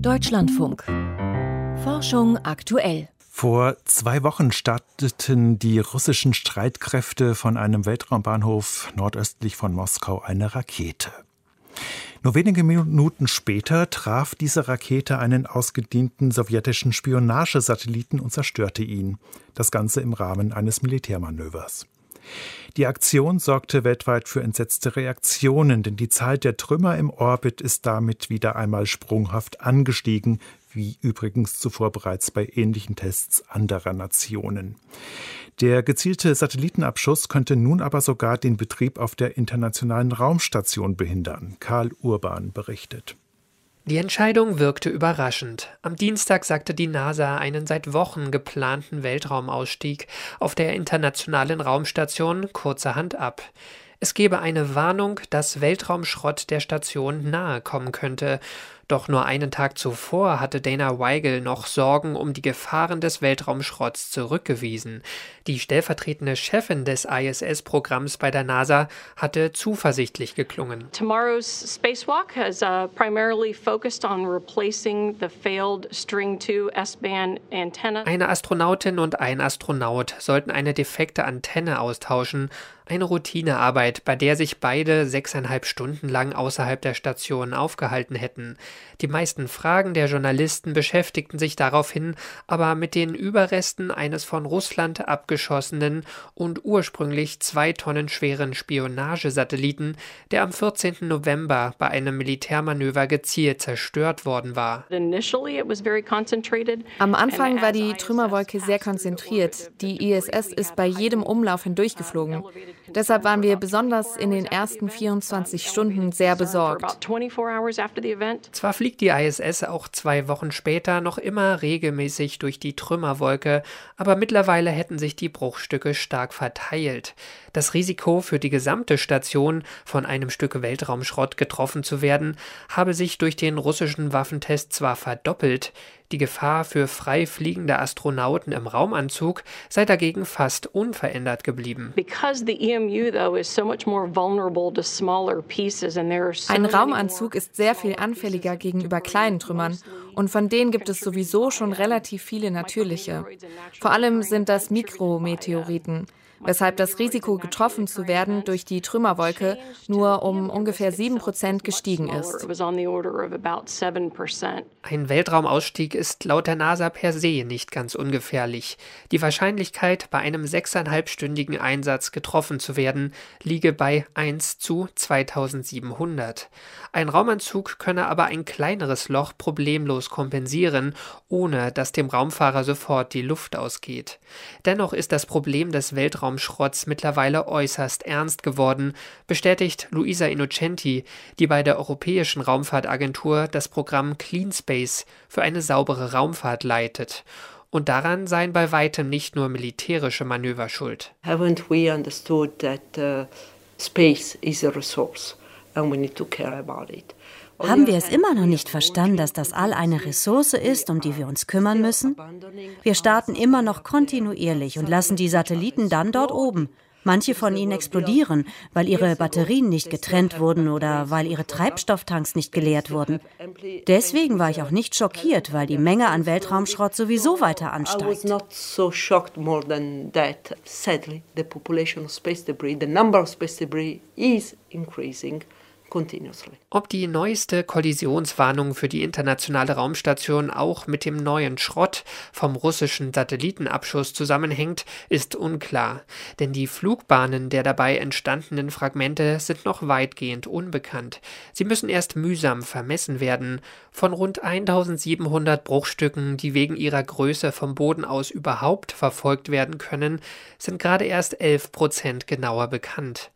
Deutschlandfunk. Forschung aktuell. Vor zwei Wochen starteten die russischen Streitkräfte von einem Weltraumbahnhof nordöstlich von Moskau eine Rakete. Nur wenige Minuten später traf diese Rakete einen ausgedienten sowjetischen Spionagesatelliten und zerstörte ihn. Das Ganze im Rahmen eines Militärmanövers. Die Aktion sorgte weltweit für entsetzte Reaktionen, denn die Zahl der Trümmer im Orbit ist damit wieder einmal sprunghaft angestiegen, wie übrigens zuvor bereits bei ähnlichen Tests anderer Nationen. Der gezielte Satellitenabschuss könnte nun aber sogar den Betrieb auf der internationalen Raumstation behindern. Karl Urban berichtet. Die Entscheidung wirkte überraschend. Am Dienstag sagte die NASA einen seit Wochen geplanten Weltraumausstieg auf der internationalen Raumstation kurzerhand ab. Es gebe eine Warnung, dass Weltraumschrott der Station nahe kommen könnte. Doch nur einen Tag zuvor hatte Dana Weigel noch Sorgen um die Gefahren des Weltraumschrotts zurückgewiesen. Die stellvertretende Chefin des ISS-Programms bei der NASA hatte zuversichtlich geklungen. Tomorrow's spacewalk has uh, primarily focused on replacing the failed String 2 S-band antenna. Eine Astronautin und ein Astronaut sollten eine defekte Antenne austauschen, eine Routinearbeit, bei der sich beide sechseinhalb Stunden lang außerhalb der Station aufgehalten hätten. Die meisten Fragen der Journalisten beschäftigten sich daraufhin aber mit den Überresten eines von Russland abgeschossenen und ursprünglich zwei Tonnen schweren Spionagesatelliten, der am 14. November bei einem Militärmanöver gezielt zerstört worden war. Am Anfang war die Trümmerwolke sehr konzentriert. Die ISS ist bei jedem Umlauf hindurchgeflogen. Deshalb waren wir besonders in den ersten 24 Stunden sehr besorgt. Zwar fliegt die ISS auch zwei Wochen später noch immer regelmäßig durch die Trümmerwolke, aber mittlerweile hätten sich die Bruchstücke stark verteilt. Das Risiko für die gesamte Station, von einem Stück Weltraumschrott getroffen zu werden, habe sich durch den russischen Waffentest zwar verdoppelt, die Gefahr für frei fliegende Astronauten im Raumanzug sei dagegen fast unverändert geblieben. E Ein Raumanzug ist sehr viel anfälliger gegenüber kleinen Trümmern und von denen gibt es sowieso schon relativ viele natürliche. Vor allem sind das Mikrometeoriten weshalb das Risiko, getroffen zu werden durch die Trümmerwolke, nur um ungefähr 7 Prozent gestiegen ist. Ein Weltraumausstieg ist laut der NASA per se nicht ganz ungefährlich. Die Wahrscheinlichkeit, bei einem sechseinhalbstündigen Einsatz getroffen zu werden, liege bei 1 zu 2700. Ein Raumanzug könne aber ein kleineres Loch problemlos kompensieren, ohne dass dem Raumfahrer sofort die Luft ausgeht. Dennoch ist das Problem des Weltraums Weltraumschrotts mittlerweile äußerst ernst geworden, bestätigt Luisa Innocenti, die bei der Europäischen Raumfahrtagentur das Programm Clean Space für eine saubere Raumfahrt leitet. Und daran seien bei weitem nicht nur militärische Manöver schuld. Haven't we understood that uh, space is a resource and we need to care about it? Haben wir es immer noch nicht verstanden, dass das All eine Ressource ist, um die wir uns kümmern müssen? Wir starten immer noch kontinuierlich und lassen die Satelliten dann dort oben. Manche von ihnen explodieren, weil ihre Batterien nicht getrennt wurden oder weil ihre Treibstofftanks nicht geleert wurden. Deswegen war ich auch nicht schockiert, weil die Menge an Weltraumschrott sowieso weiter ansteigt. Ob die neueste Kollisionswarnung für die internationale Raumstation auch mit dem neuen Schrott vom russischen Satellitenabschuss zusammenhängt, ist unklar, denn die Flugbahnen der dabei entstandenen Fragmente sind noch weitgehend unbekannt. Sie müssen erst mühsam vermessen werden. Von rund 1700 Bruchstücken, die wegen ihrer Größe vom Boden aus überhaupt verfolgt werden können, sind gerade erst 11 Prozent genauer bekannt.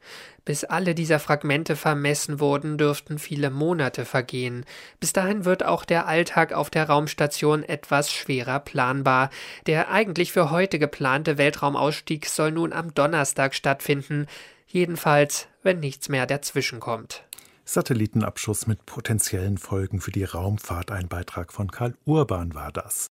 Bis alle dieser Fragmente vermessen wurden, dürften viele Monate vergehen. Bis dahin wird auch der Alltag auf der Raumstation etwas schwerer planbar. Der eigentlich für heute geplante Weltraumausstieg soll nun am Donnerstag stattfinden, jedenfalls, wenn nichts mehr dazwischenkommt. Satellitenabschuss mit potenziellen Folgen für die Raumfahrt. Ein Beitrag von Karl Urban war das.